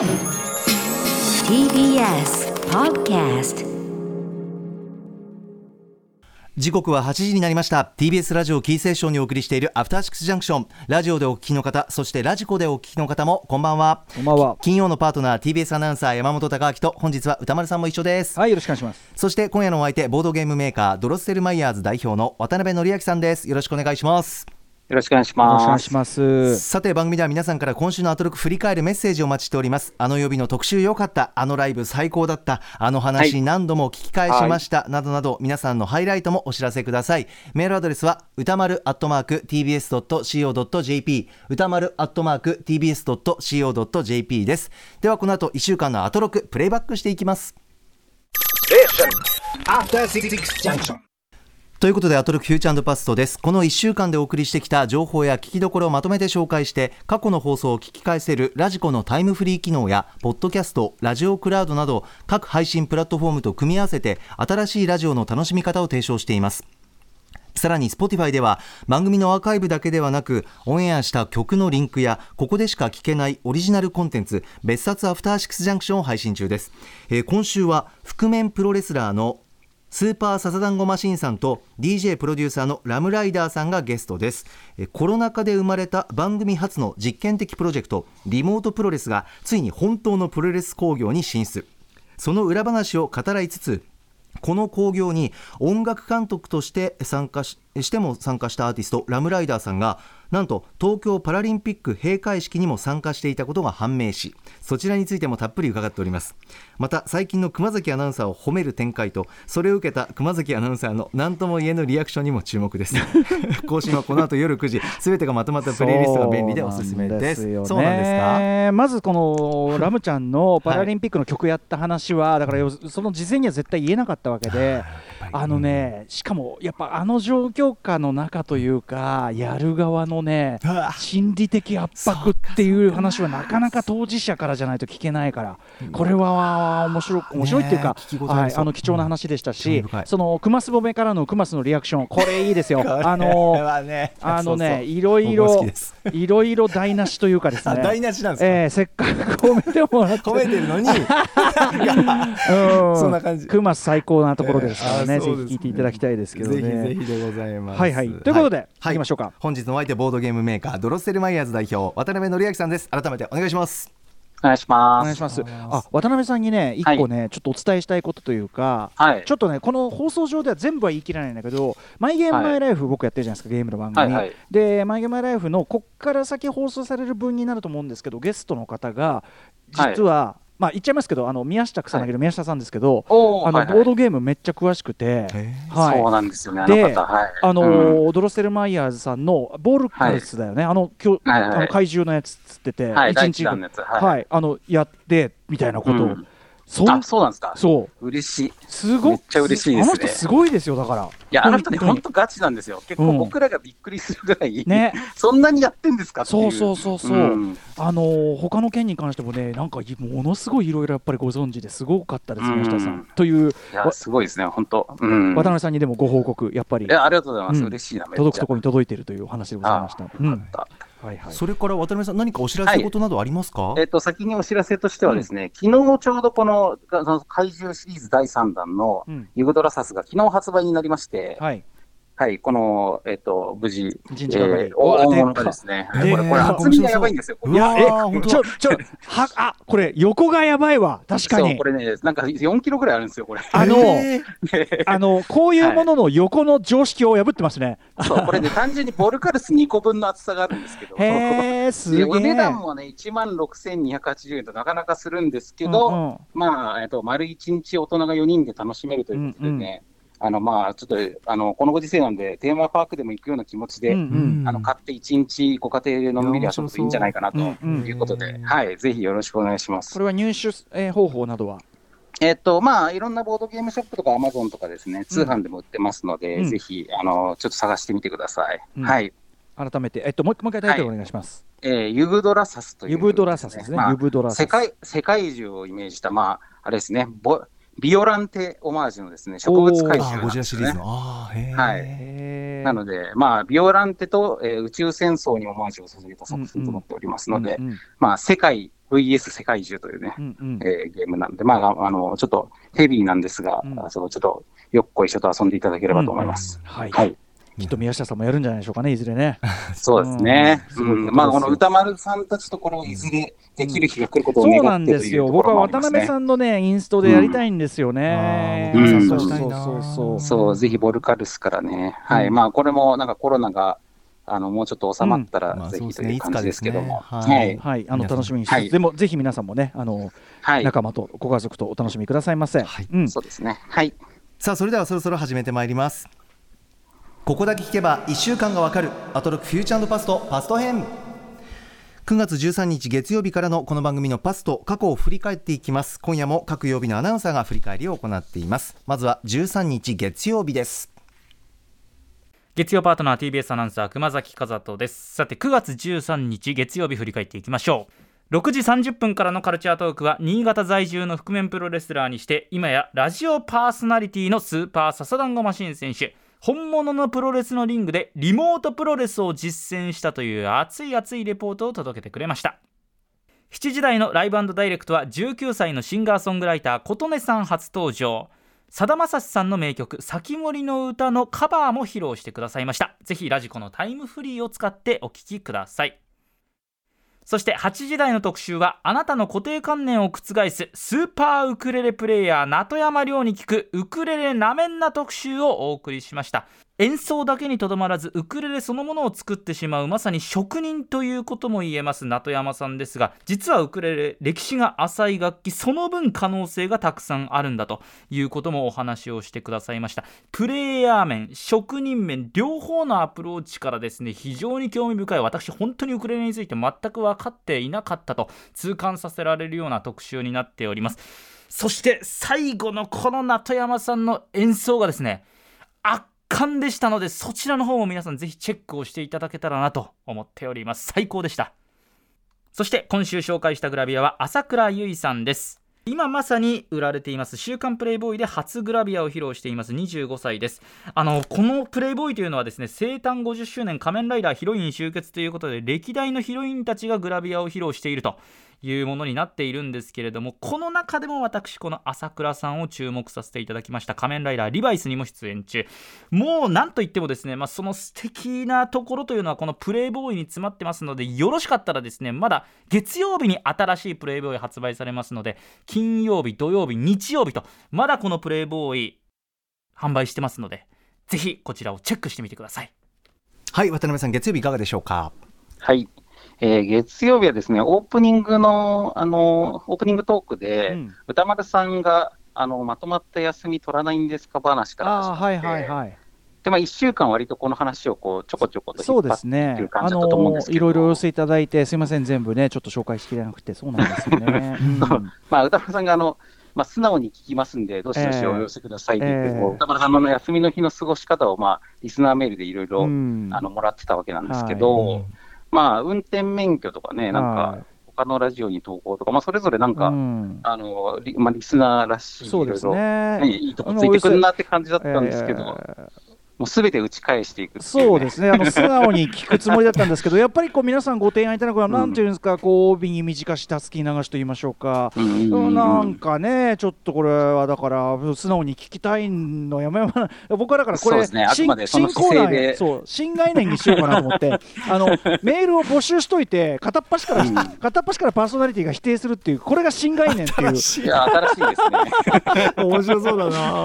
TBS Podcast 時刻は8時になりました。TBS ラジオキーセーションにお送りしているアフターシックスジャンクション。ラジオでお聞きの方そしてラジコでお聞きの方もこんばんは。こんばんは。金曜のパートナー TBS アナウンサー山本貴明と本日は歌丸さんも一緒です。はいよろしくお願いします。そして今夜のお相手ボードゲームメーカードロッセルマイヤーズ代表の渡辺則明さんです。よろしくお願いしますよろしくお願いしよろしくお願ます。いします。さて番組では皆さんから今週のアトロク振り返るメッセージをお待ちしております。あの曜日の特集良かったあのライブ最高だったあの話はい。何度も聞き返しました、などなど皆さんのハイライトもお知らせください。メールアドレスは歌丸アットマーク tbs.co.jp 歌丸アットマーク tbs.co.jp です。ではこの後1週間のアトロクプレイバックしていきます。After Six Junction. ということで、アトロクフューチャーパストです。この1週間でお送りしてきた情報や聞きどころをまとめて紹介して、過去の放送を聞き返せるラジコのタイムフリー機能や、ポッドキャスト、ラジオクラウドなど、各配信プラットフォームと組み合わせて、新しいラジオの楽しみ方を提唱しています。さらに Spotify では番組のアーカイブだけではなくオンエアした曲のリンクやここでしか聞けないオリジナルコンテンツ別冊アフターシックスジャンクションを配信中です、えー今週は覆面プロレスラーのスーパーサザダンゴマシンさんと DJ プロデューサーのラムライダーさんがゲストです。コロナ禍で生まれた番組初の実験的プロジェクトリモートプロレスがついに本当のプロレス工業に進出。その裏話を語らいつつこの興行に音楽監督として参加ししても参加したアーティストラムライダーさんがなんと東京パラリンピック閉会式にも参加していたことが判明しそちらについてもたっぷり伺っております。また最近の熊崎アナウンサーを褒める展開とそれを受けた熊崎アナウンサーの何とも言えぬリアクションにも注目です。更新はこの後夜9時すべてがまとまったプレイリストが便利でおすすめです。そうなんですか？まずこのラムちゃんのパラリンピックの曲やった話は、だからよその事前には絶対言えなかったわけで、あのね、しかもやっぱあの状況下の中というか、やる側のね心理的圧迫っていう話はなかなか当事者からじゃないと聞けないから、これは面白い面白いっていうかはい、あの貴重な話でしたしそのクマスボメからのクマスのリアクション、これいいですよ。あのあのね、いろいろいろいろ台無しというかですあね。台無しなんですか、えーせっかく褒めてもらって、褒めてるのにうんそんな感じクマス最高なところですからね、えーぜひ聞いていただきたいですけどね。ぜひぜひでございます。はいはいということでは行きましょうか本日のお相手ボードゲームメーカードロッセルマイヤーズ代表渡辺則明さんです。改めてお願いします。お願いします。お願いします。あ、渡辺さんにね、一個ね、ちょっとお伝えしたいことというか。はい。ちょっとね、この放送上では全部は言い切らないんだけど、マイゲームマイライフ、僕やってるじゃないですか、ゲームの番組。はいはいで、マイゲームマイライフのこっから先放送される分になると思うんですけど、ゲストの方が、実は、まあ言っちゃいますけど、あの宮下草薙の宮下さんですけど、あのボードゲームめっちゃ詳しくて、はい。そうなんですよね、あでの方。はい。あのうん。ードロッセルマイヤーズさんのボルカルスだよね、あの今日、はいはい。あの怪獣のやつつってて、はい、第一日。はい、はい。あのやってみたいなことを、うんそんあ、そうなんですか。そう嬉しい。いすごめっちゃ嬉しいですねあの人すごいですよだからや、あの人ね、本当に本当ガチなんですよ。結うん構僕らがびっくりするぐらい、ね そんなにやってんですかっていう。そうそうそうそうんあのー他の県に関してもねなんかものすごいいろいろやっぱりご存知ですごかったですうん宮下さんといういや、すごいですね、本当。うん。渡辺さんにでもご報告やっぱりいや、ありがとうございます。うん嬉しいな。届くところに届いているというお話でございました。あうんはいはい。それから渡辺さん何かお知らせことなどありますか？えっと、先にお知らせとしてはですね、昨日ちょうどこの、その怪獣シリーズ第3弾のうん。ユグドラサスが昨日発売になりまして、はいはい、この、えっと、無事、一日がかりえー大物がですね、これ、これ、厚みがやばいんですよ。えちょちょはあこれ横がやばいわ。確かに。そうこれね、なんか4キロぐらいあるんですよ、これ。あの あのこういうものの横の常識を破ってますね。そう、これね、単純にボルカルス2個分の厚さがあるんですけど、へえすげお値段もね、1万6280円となかなかするんですけど、うんうん。まあ、えっと、丸1日大人が4人で楽しめるということでね、あの、まあ、ちょっと、あの、このご時世なんで、テーマパークでも行くような気持ちで、うんうんあの、買って1日ご家庭でのんびり遊ぶといいんじゃないかなとうんうんいうことで、はい、ぜひよろしくお願いしますこ。れは入手、えー方法などは？えっと、まあ、いろんなボードゲームショップとかアマゾンとかですね、通販でも売ってますので、うんぜひ、あの、ちょっと探してみてください。うんはい。改めて、えっと、もう一もう一回タイトルお願いします。えーユグドラサスという、ユブドラサスですね。まあユブドラサス。世界、世界中をイメージした、まあ、あれですね、ボビオランテオマージュのですね、植物怪あ獣ゴジラシリーズなんですよね。はい。なので、まあ、ビオランテと、えー宇宙戦争にオマージュを捧げた作品となっておりますので、うんうん。まあ、世界 VS 世界中というね、うんうん。えーゲームなんで、まあ、あの、ちょっとヘビーなんですが、うん。そのちょっとよっこいしょと遊んでいただければと思います。はい、はい。きっと宮下さんもやるんじゃないでしょうかねいずれね そうですね。まあ、この歌丸さんたちところいずれできる日が来ることをそう願なんでってというとこすよ僕は。渡辺さんのねインストでやりたいんですよね、うんそうそうそうそうそう、ぜひボルカルスからね。はい。うんまあ、これもなんかコロナが、あの、もうちょっと収まったうんまら、ぜひという感じですけども。はいはい。はい、あの楽しみにして、はいでもぜひ皆さんもね、あの、はい。仲間とご家族とお楽しみくださいませ。はいうん、そうですね。はい。さあそれではそろそろ始めてまいりますここだけ聞けば1週間がわかる。アトロクフューチャーパストパスト編。9月13日月曜日からのこの番組のパスト過去を振り返っていきます。今夜も各曜日のアナウンサーが振り返りを行っています。まずは13日月曜日です。月曜パートナー TBS アナウンサー熊崎和人です。さて9月13日月曜日振り返っていきましょう。6時30分からのカルチャートークは新潟在住の覆面プロレスラーにして今やラジオパーソナリティのスーパーササダンゴマシン選手。本物のプロレスのリングでリモートプロレスを実践したという熱い熱いレポートを届けてくれました。7時台のライブダイレクトは19歳のシンガーソングライター琴音さん初登場。さだまさしさんの名曲「先森の歌」のカバーも披露してくださいました。ぜひラジコのタイムフリーを使ってお聴きください。そして8時台の特集はあなたの固定観念を覆すスーパーウクレレプレイヤー名戸山亮に聞くウクレレなめんな特集をお送りしました。演奏だけにとどまらずウクレレそのものを作ってしまうまさに職人ということも言えます名戸山さんですが実はウクレレ歴史が浅い楽器その分可能性がたくさんあるんだということもお話をしてくださいました。プレイヤー面職人面両方のアプローチからですね非常に興味深い。私本当にウクレレについて全く分かっていなかったと痛感させられるような特集になっております。そして最後のこの名戸山さんの演奏がですね圧巻でしたのでそちらの方も皆さんぜひチェックをしていただけたらなと思っております。最高でした。そして今週紹介したグラビアは朝倉優衣さんです。今まさに売られています「週刊プレイボーイ」で初グラビアを披露しています。25歳です。あのこのプレイボーイというのはですね生誕50周年仮面ライダーヒロイン集結ということで歴代のヒロインたちがグラビアを披露していると。いうものになっているんですけれどもこの中でも私この朝倉さんを注目させていただきました。仮面ライダーリバイスにも出演中。もう何といってもですね、まあ、その素敵なところというのはこのプレイボーイに詰まってますのでよろしかったらですねまだ月曜日に新しいプレイボーイ発売されますので金曜日土曜日日曜日とまだこのプレイボーイ販売してますのでぜひこちらをチェックしてみてください。はい渡辺さん月曜日いかがでしょうか？はい。えー月曜日はですね、オープニングの、あの、オープニングトークで、うん。歌丸さんが、あの、まとまった休み取らないんですか話からはいはいはい。で、まあ、一週間割とこの話をこう、ちょこちょことそうです引っ張ってっていねう。感あじだったと思うんのですけど、いろいろお寄せいただいてすいません全部ねちょっと紹介しきれなくてそうなんですよね。うん。まあ、歌丸さんが、あの、まあ、素直に聞きますんで、どしどしお寄せくださいって言って、ええ。こう歌丸さんの休みの日の過ごし方を、まあ、リスナーメールでいろいろ、もらってたわけなんですけど、まあ、運転免許とかね、なんはか、他のラジオに投稿とか、まあ、それぞれなんか、うん。あの、リまあ、リスナーらしい、そうです。ね、いいとこついてくるなって感じだったんですけど、えーもうすべて打ち返していくね。そうですね、あの素直に聞くつもりだったんですけど、やっぱりこう皆さんご提案いただくのは、うん。なんていうんですか、こう帯に短したすき流しと言いましょうか、うん。うんうんうんなんかね、ちょっとこれはだから、素直に聞きたいのやめやめな、僕はだからこれ、ね。新コーナーそう新概念にしようかなと思って、あの メールを募集しといて、片っ端から、うん。片っ端からパーソナリティが否定するっていう、これが新概念っていう。いや、新しいですね。面白そうだな。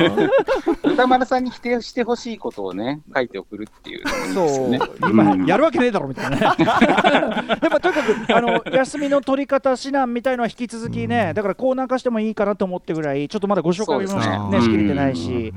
歌丸さんに否定してほしいことをね、書いて送るっていうのもいいですそう。今うんやるわけねえだろみたいなね。でもとにかくあの休みの取り方指南みたいのは引き続きね、だからコーナー化してもいいかなと思ってぐらい、ちょっとまだご紹介もねねしきれてないし、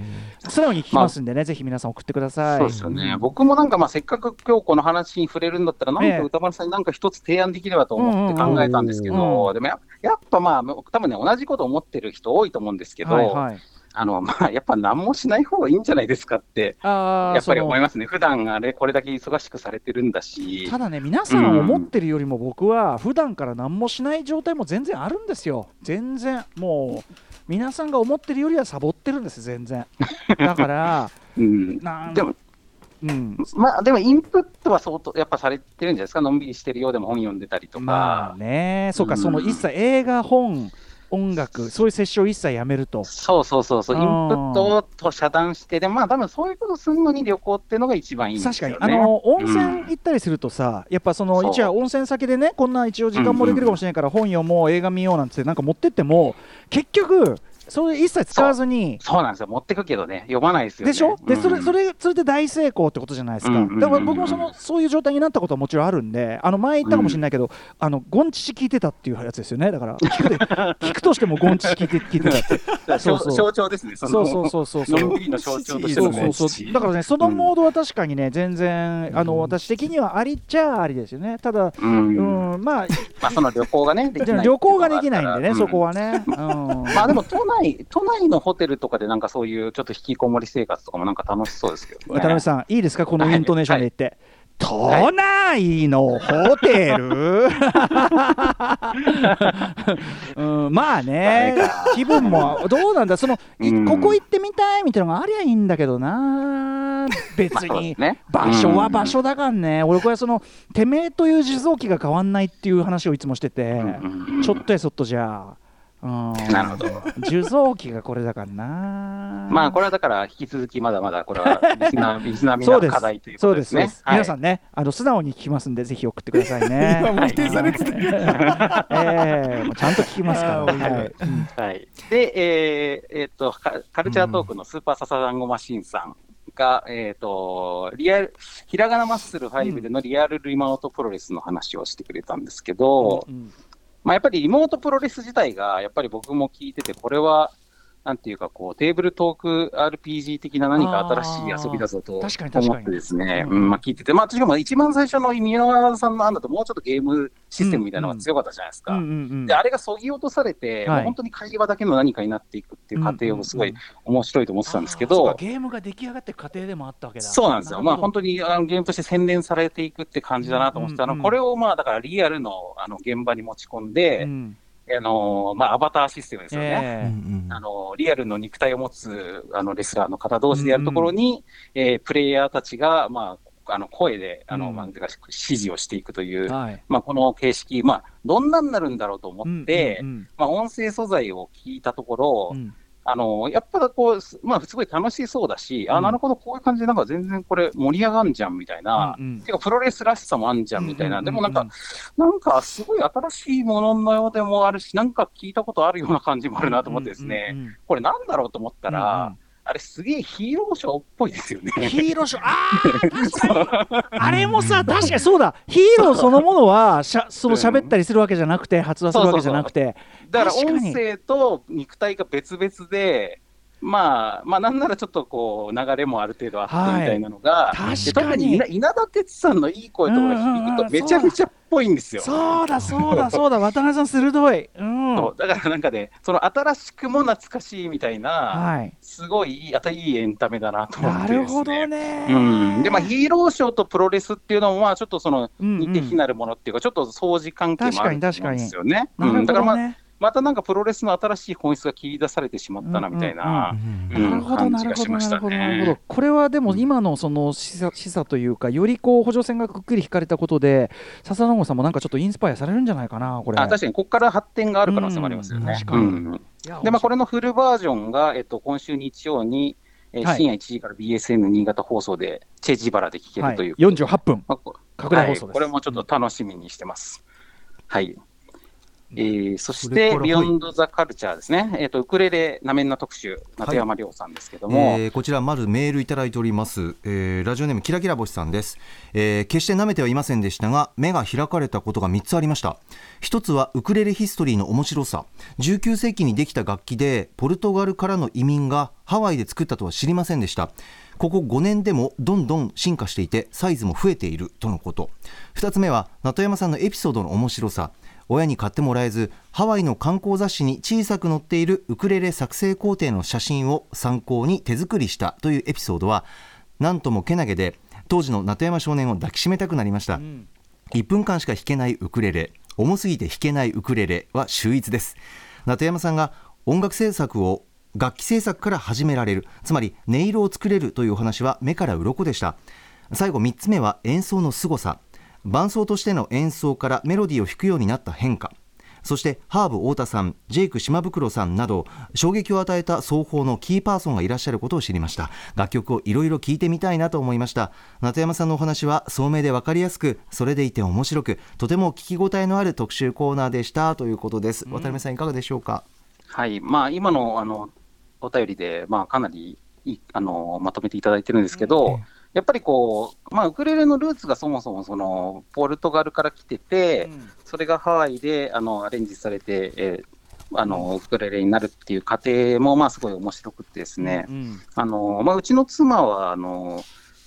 素直に聞きますんでね、ぜひ皆さん送ってください。そうですよね。僕もなんか、まあ、せっかく今日この話に触れるんだったら、なんええか歌丸さんになんか一つ提案できればと思って考えたんですけど、でもややっぱまあ、多分ね、同じこと思ってる人多いと思うんですけど、はいはい。あの、まあ、やっぱ何もしない方がいいんじゃないですかって、やっぱり思いそますね。普段あれ、これだけ忙しくされてるんだしの。ただね、皆さん思ってるよりも僕は普段から何もしない状態も全然あるんですよ。全然もう皆さんが思ってるよりはサボってるんです全然。だから うん。なんでも、うん、まあでもインプットは相当やっぱされてるんじゃないですか、のんびりしてるようでも本読んでたりとか。まあねそうか、うんその一切映画本音楽そういう接種を一切やめると。そうそうそうそう、インプットをと遮断して、でもまあ多分そういうことするのに旅行っていうのが一番いいね。確かに、あの温泉行ったりするとさ、やっぱその一応温泉先でねこんな一応時間もできるかもしれないから本読もう映画見ようなんてなんか持ってっても結局それ一切使わずに。そう。なんですよ、持ってくけどね、読まないですよ、ね。でしょ？でそれうんそれそれで大成功ってことじゃないですか、うんうんうんうん。だから僕もそのそういう状態になったことはもちろんあるんであの前言ったかもしれないけど、あのゴンチチ聞いてたっていうやつですよね。だから聞くで聞くとしてもゴンチチ聞いて聞いてたって そうそう。象徴ですね、そのそうそうそうそうのんびりの象徴としてのそうそうそうだからねそのモードは確かにね全然あの私的にはありっちゃありですよね。ただうん。うんまあまあ、その旅行がね、できない旅行ができないんでね、うん。そこはね。うん。まあでも都内、都内のホテルとかでなんかそういうちょっと引きこもり生活とかもなんか楽しそうですけどね。渡辺さん、いいですか、このイントネーションで言って。都内のホテル、うん、まあね、気分もどうなんだ、そのいうん。ここ行ってみたいみたいなのがありゃいいんだけどな、別に。場所は場うん所だからね、俺、これ、そのてめえという地蔵記が変わんないっていう話をいつもしてて、うん。ちょっとやそっとじゃあ。うんなるほど受像機がこれだからな。まあこれはだから引き続きまだまだこれはリスナー リスナーみんなの課題ということですすねそうです。皆さんんね、あの素直に聞きますんで、ぜひ送ってくださいね。今も否定されてたええちゃんと聞きますから。はいで、えーえーっとカカルチャートークのスーパーササダンゴマシンさんが、えーっとリアルひらがなマッスル5でのリアルリモートプロレスの話をしてくれたんですけど、うんまあ、やっぱりリモートプロレス自体が、やっぱり僕も聞いてて、これは、なんていうか、こう、テーブルトーク RPG 的な何か新しい遊びだぞと思ってですね、うんうんまあ聞いてて、まあ、しかも一番最初の宮川さんの案だと、もうちょっとゲームシステムみたいなのが強かったじゃないですか。うんうんうんで、あれがそぎ落とされて、はい。もう本当に会話だけの何かになっていくっていう過程をすごいうんうん面白いと思ってたんですけあーそうど、かゲームが出来上がってる過程でもあったわけだ。そうなんですよ。まあ本当当にあのゲームとして洗練されていくって感じだなと思ってたの、うんうんうん。これをまあだからリアルのあの現場に持ち込んで、うんあのまあ、アバターシステムですよね。ええ。あのリアルの肉体を持つあのレスラーの方同士でやるところに、えープレイヤーたちが、まあ、あの声であの、うん。まあ、指示をしていくという、はい。まあ、この形式、まあ、どんなになるんだろうと思って、うんうん。まあ、音声素材を聞いたところ、うんあのやっぱこう、すまあ、すごい楽しそうだし、うん。あなるほど、こういう感じで、なんか全然これ、盛り上がんじゃんみたいな、うんうん。てかプロレスらしさもあんじゃんみたいな、うんでもなんか、なんかすごい新しいもののようでもあるし、なんか聞いたことあるような感じもあるなと思ってですね、うんうんうんこれなんだろうと思ったら、あれすげえヒーローショーっぽいですよね。ヒーローショー、あー 確かに。あれもさ、確かにそうだ、ヒーローそのものはしゃその喋ったりするわけじゃなくて、発話するわけじゃなくて、だから音声と肉体が別々で、まあ、まあなんならちょっとこう流れもある程度あってみたいなのが、はいで確かに特に稲稲田哲さんのいい声とかが響くとめちゃめちゃっぽいんですよ。そうだ、そうだ、そうだ、渡辺さん、鋭い。うん。そうだからなんかね、その新しくも懐かしいみたいな、はい。すごいいい、あたいいエンタメだなと思ってですね。なるほどね。うん、で、まあ、ヒーローショーとプロレスっていうのも、まあ、ちょっとその、似て非なるものっていうか、ちょっと相似関係もあるんですよね。なるほどねうん、だから、まあ、またなんかプロレスの新しい本質が切り出されてしまったな、みたいな、なるほど、感なるほど、じがしましたなるほど、なるほどね。。これはでも今のその示唆示唆というか、よりこう補助線がくっきり引かれたことで、笹野さんもなんかちょっとインスパイアされるんじゃないかな、これ。あ確かに、ここから発展がある可能性もありますよね。うんで、まあ、これのフルバージョンが、えっと、今週日曜に、えーはい深夜1時から BSN 新潟放送で、チェジバラで聞けはいるという。48分、まあこ拡大放送です。はい、これもちょっと楽しみにしてます。はい。えーそしてビヨンド・ザ・カルチャーですね。えっ、と、ウクレレなめんな特集、夏山亮さんですけども、えーこちらまずメールいただいております、えーラジオネームキラキラ星さんです、えー決して舐めてはいませんでしたが目が開かれたことが3つありました。一つはウクレレヒストリーの面白さ。19世紀にできた楽器でポルトガルからの移民がハワイで作ったとは知りませんでした。ここ5年でもどんどん進化していてサイズも増えているとのこと。2つ目は名山さんのエピソードの面白さ親に買ってもらえずハワイの観光雑誌に小さく載っているウクレレ作成工程の写真を参考に手作りしたというエピソードはなんともけなげで当時の名山少年を抱きしめたくなりました、1分間しか弾けないウクレレ重すぎて弾けないウクレレは秀逸です。名山さんが音楽制作を楽器制作から始められるつまり音色を作れるというお話は目から鱗でした。最後3つ目は演奏の凄さ伴奏としての演奏からメロディーを弾くようになった変化。そしてハーブ太田さんジェイク島袋さんなど衝撃を与えた双方のキーパーソンがいらっしゃることを知りました。楽曲をいろいろ聴いてみたいなと思いました。夏山さんのお話は聡明で分かりやすくそれでいて面白くとても聞き応えのある特集コーナーでした。ということです、渡辺さんいかがでしょうか？はい、まあ、今のあのお便りで、まあ、かなりあのまとめていただいてるんですけど、やっぱりこう、まあ、ウクレレのルーツがそもそもそのポルトガルから来てて、それがハワイであのアレンジされて、えーあのウクレレになるっていう過程もまあすごい面白くてですね、うんあのまあ、うちの妻はあの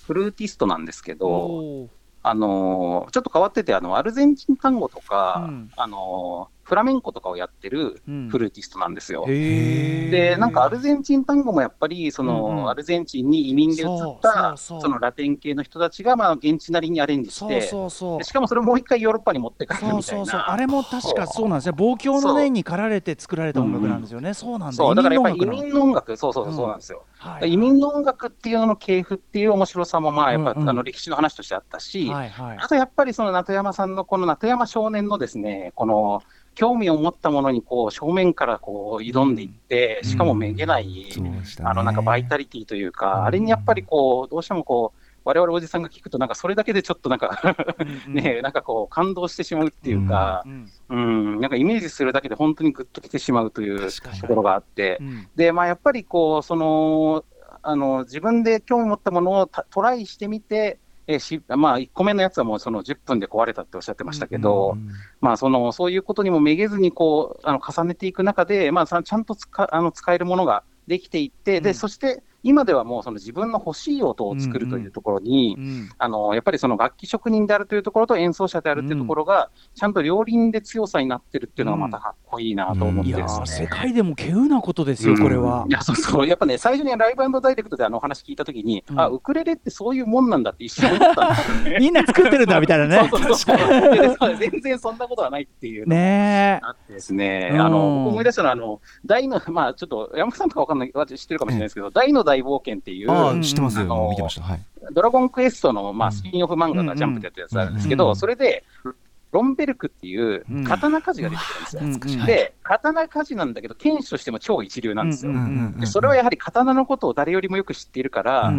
フルーティストなんですけど、あのちょっと変わっててあの、アルゼンチン単語とか、うん。あのフラメンコとかをやってるうん。フルーティストなんですよ。へー。で、なんかアルゼンチン単語もやっぱり、その、うん。うんアルゼンチンに移民で移った、そうそうそう。そのラテン系の人たちが、まあ、現地なりにアレンジしそうて、そうそう。でしかもそれをもう一回ヨーロッパに持って帰るそうみたいな。そうそうあれも確かそうなんですね望郷の念に駆られて作られた音楽なんですよね、そうなんだ。そう、だからやっぱり移移民の音楽。そうそうそう、うん。そうなんですよ。はい移民の音楽っていうのの系譜っていう面白さも、まあ、やっぱ、うん。うんあの歴史の話としてあったし、はいはい。あとやっぱりその名戸山さんのこの名戸山少年のですね、この興味を持ったものにこう正面からこう挑んでいって、しかもめげない、そうでしたね。あのなんかバイタリティというか、あれにやっぱりこう、どうしてもこう、我々おじさんが聞くと、なんかそれだけでちょっとなんか ね、なんかこう、感動してしまうっていうかう、んうん、なんかイメージするだけで本当にグッときてしまうというところがあって。う、ん。で、まあやっぱりこう、その、あの、自分で興味持ったものをたトライしてみて、えーしまあ、1個目のやつはもうその10分で壊れたっておっしゃってましたけど、まあ、そのそういうことにもめげずにこうあの重ねていく中で、まあ、さちゃんと使あの使えるものができていって、うん。でそして今ではもうその自分の欲しい音を作るというところに、うん。あのやっぱりその楽器職人であるというところと演奏者であるというところが、ちゃんと両輪で強さになってるっていうのがまたかっこいいなと思ってですね。ー世界でも稀有なことですよ、これは。うんい。や、そうそう、やっぱね、最初にライブダイレクトであのお話聞いたときに、うん。あ、ウクレレってそういうもんなんだって一瞬思ったんですよね。みんな作ってるんだみたいなね。全然そんなことはないっていうねあってですね、うん。あの僕思い出したのは、あの大の、まあちょっと山本さんとかわかんない、知ってるかもしれないですけど、大の大冒険っていう、あ知ってます。よ、あの見てました。はい。ドラゴンクエストの、まあ、うん。スピンオフ漫画がジャンプでやってるやつあるんですけど、うん。それで、ロンベルクっていううん。刀鍛冶が出てくるんですよ。うん。うんで、刀鍛冶なんだけど、剣士としても超一流なんですよ。でそれはやはり刀のことを誰よりもよく知っているから、あ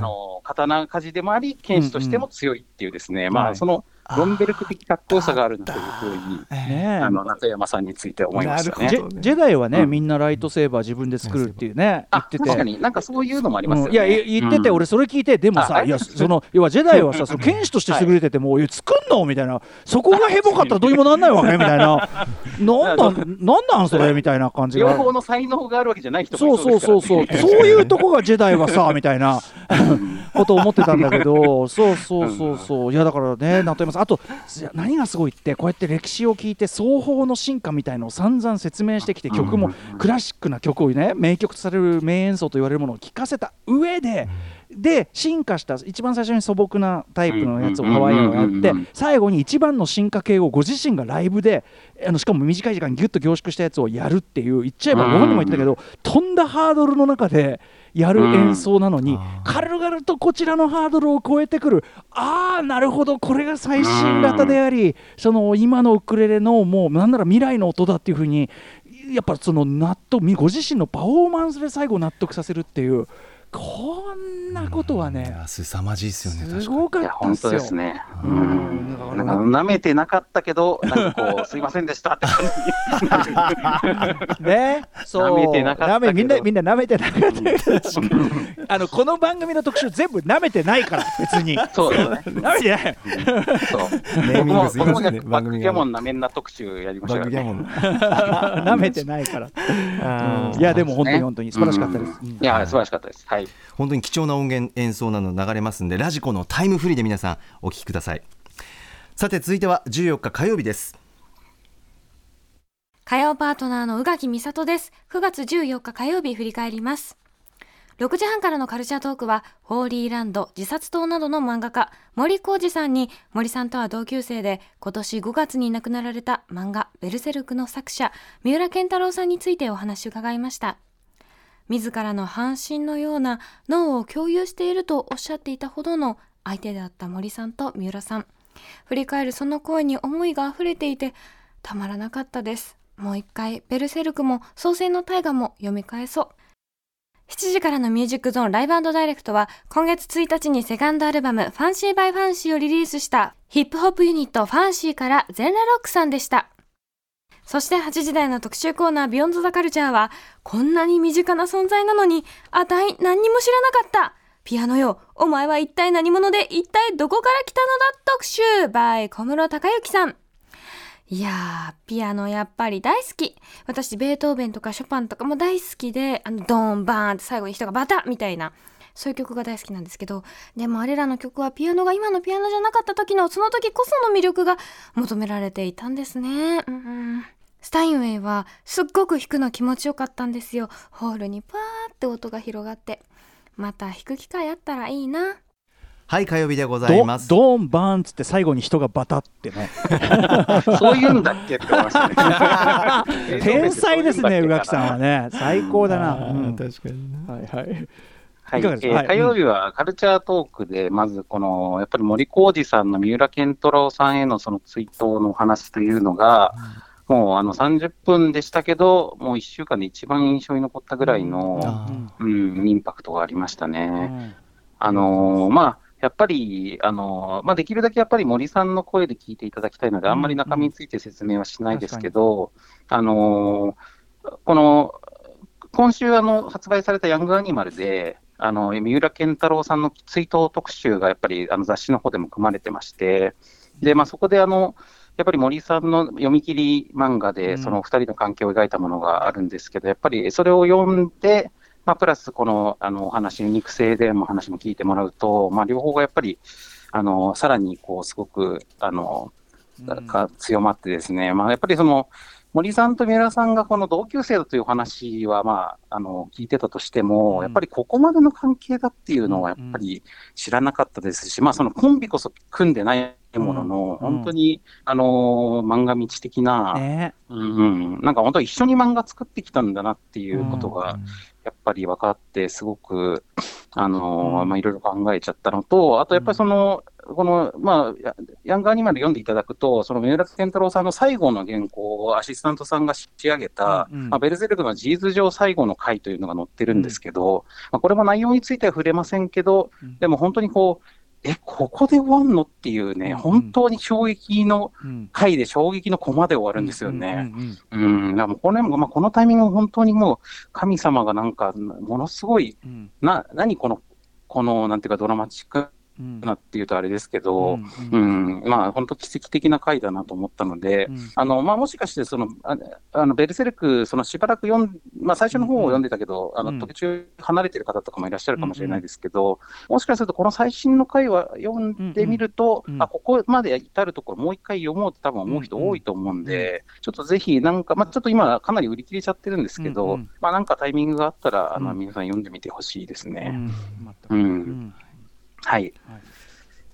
の刀鍛冶でもあり、剣士としても強いっていうですね、まあ、はい。そのロンベルク的かっこよさがあるなというふうに、ねあの中山さんについて思いましたね。ジ。ェジェダイはね、うん。みんなライトセーバー自分で作るっていうね、言あってて。確かに。なんかそういうのもありますよね。うん。いやい言ってて、うん。俺それ聞いてでもさ、あいやその要はジェダイはさその剣士として優れてても、いや作んの？みたいな。そこがヘボかったらどうにもなんないわけみたいな。なんなんなんなんそれ？みたいな感じが。両方の才能があるわけじゃない人そうもいそうそうですからね。そうそうそういうとこがジェダイはさみたいなことを思ってたんだけど。そうそうそうそう。いやだからねなんと言います。あと何がすごいってこうやって歴史を聞いて双方の進化みたいのを散々説明してきて曲もクラシックな曲をね名曲とされる名演奏と言われるものを聴かせた上でで進化した一番最初に素朴なタイプのやつをハワイアンをやって最後に一番の進化系をご自身がライブであのしかも短い時間にギュッと凝縮したやつをやるっていう言っちゃえばご本人も言ってたけど飛んだハードルの中でやる演奏なのにうん。軽々とこちらのハードルを超えてくる。ああなるほどこれが最新型でありその今のウクレレのもうなんなら未来の音だっていうふうにやっぱその納得ご自身のパフォーマンスで最後納得させるっていうこんなことはいねや凄まじいですよね確かにすごかいや、本当ったですよ。ですね。ううんん。だかなんから舐めてなかったけど、なんかこう、すいませんでしたって感じ。ね、そう。舐めてなかったけど舐めみんなみんな舐めてなかったけど。あのこの番組の特集全部舐めてないから別に。そうですね。舐めてない。そう。ネーミングすい僕もませんねバックギャモンンなめんな特集やりましバたよね。ックギャモン舐めてないから。いやでも本当にね本当に素晴らしかったです。うんいや、素晴らしかったです。はい。本当に貴重な音源演奏など流れますんでラジコのタイムフリーで皆さんお聞きくださいさて続いては14日火曜日です火曜パートナーの宇垣美里です。9月14日火曜日振り返ります。6時半からのカルチャートークは、ホーリーランド、自殺島などの漫画家、森浩二さんに、森さんとは同級生で、今年5月に亡くなられた漫画、ベルセルクの作者、三浦健太郎さんについてお話を伺いました。自らの半身のような脳を共有しているとおっしゃっていたほどの相手であった森さんと三浦さん。振り返るその声に思いが溢れていてたまらなかったです。もう一回ベルセルクも創世のタイガも読み返そう。7時からのミュージックゾーンライブダイレクトは今月1日にセカンドアルバム FNCY BY FNCY をリリースしたヒップホップユニット FNCY から ZEN-LA-ROCK さんでした。そして8時台の特集コーナービヨンドザカルチャーはこんなに身近な存在なのにあたい何にも知らなかった。ピアノよお前は一体何者で一体どこから来たのだ？特集 by 小室孝之さん。いやー、ピアノやっぱり大好き。私、ベートーベンとかショパンとかも大好きで、あの、ドーン、バーンって最後に人がバタッみたいな、そういう曲が大好きなんですけど、でもあれらの曲はピアノが今のピアノじゃなかった時の、その時こその魅力が求められていたんですね。うんうん。スタインウェイはすっごく弾くの気持ちよかったんですよ。ホールにパーって音が広がって。また弾く機会あったらいいな。はい火曜日でございます。ドドーンバーンっつって最後に人がバタってね。そういうんだっけって思いましたね。天才ですね宇垣さんはね。最高だな、うん。確かにねはいはい。はい、えー火曜日はカルチャートークで、まずこの、やっぱり森浩二さんの三浦健太郎さんへのその追悼のお話というのが、もうあの30分でしたけど、もう1週間で一番印象に残ったぐらいの、あうん、インパクトがありましたうね。ん。あのーまあ、やっぱり、あのーまあ、できるだけやっぱり森さんの声で聞いていただきたいので、うんあんまり中身について説明はしないですけど、あのーこの、今週あの発売されたヤングアニマルで、あの三浦健太郎さんの追悼特集がやっぱりあの雑誌の方でも組まれてまして、でまあ、そこであのやっぱり森さんの読み切り漫画うん。で、その二人の関係を描いたものがあるんですけど、やっぱりそれを読んで、まあ、プラスこのあのお話、肉声でも話も聞いてもらうと、まあ、両方がやっぱり、あのさらにこうすごくあの強まってですね、まあ、やっぱりその森さんと三浦さんがこの同級生だという話は、まあ、あの聞いてたとしても、うん。やっぱりここまでの関係だっていうのはやっぱり知らなかったですし、まあ、そのコンビこそ組んでないものの、うん。本当に、あの漫画道的な、ね。うん。うん、なんか本当一緒に漫画作ってきたんだなっていうことが、やっぱり分かって、すごく、あのーうん。まあ、いろいろ考えちゃったのと、あとやっぱりその、この、まあ、やヤングアニマル読んでいただくと、その三浦健太郎さんの最後の原稿をアシスタントさんが仕上げた、うんうん。まあ、ベルゼルクの事実上最後の回というのが載ってるんですけど、まあ、これも内容については触れませんけど、うん。でも本当にこう、え、ここで終わんのっていうね、本当に衝撃のうん。回で衝撃のコマで終わるんですよね。うんだからもうこれも、まあ、このタイミング、本当にもう、神様がなんか、ものすごい、うん。な、何この、この、なんていうか、ドラマチックうんなっていうとあれですけど、ううん。ん、まあ、本当奇跡的な回だなと思ったので、うん。あの、まあ、もしかして、その、ああの、ベルセルク、そのしばらく読ん、まあ、最初の方を読んでたけど、あうん。の、途中離れてる方とかもいらっしゃるかもしれないですけど、もしかすると、この最新の回は読んでみると、あ、ここまで至るところ、もう一回読もうって多分思う人多いと思うんで、ちょっとぜひ、なんか、まあ、ちょっと今、かなり売り切れちゃってるんですけど、まあ、なんかタイミングがあったら、あの、うん。皆さん読んでみてほしいですうね。うんはい。はい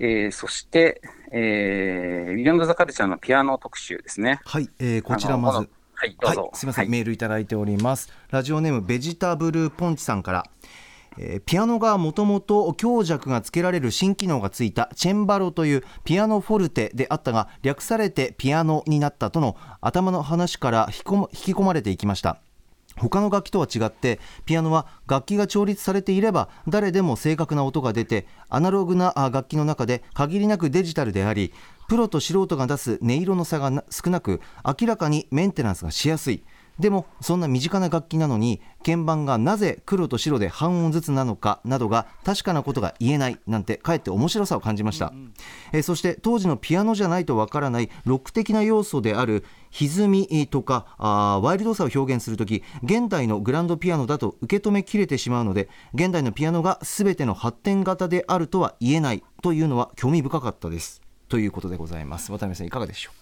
えーそして、えー、ビヨンドザカルチャーのピアノ特集ですね。はい、えーこちらまずはい、どうぞ。はい、すみません、はいメールいただいております。ラジオネームベジタブルポンチさんから。えーピアノがもともと強弱がつけられる新機能がついたチェンバロというピアノフォルテであったが略されてピアノになったとの頭の話から引き込まれていきました他の楽器とは違ってピアノは楽器が調律されていれば誰でも正確な音が出てアナログなあ楽器の中で限りなくデジタルでありプロと素人が出す音色の差がな少なく明らかにメンテナンスがしやすい。でもそんな身近な楽器なのに鍵盤がなぜ黒と白で半音ずつなのかなどが確かなことが言えないなんてかえって面白さを感じました、えーそして当時のピアノじゃないとわからないロック的な要素である歪みとかあーワイルドさを表現するとき現代のグランドピアノだと受け止めきれてしまうので現代のピアノが全ての発展型であるとは言えないというのは興味深かったです。ということでございます。渡辺さんいかがでしょ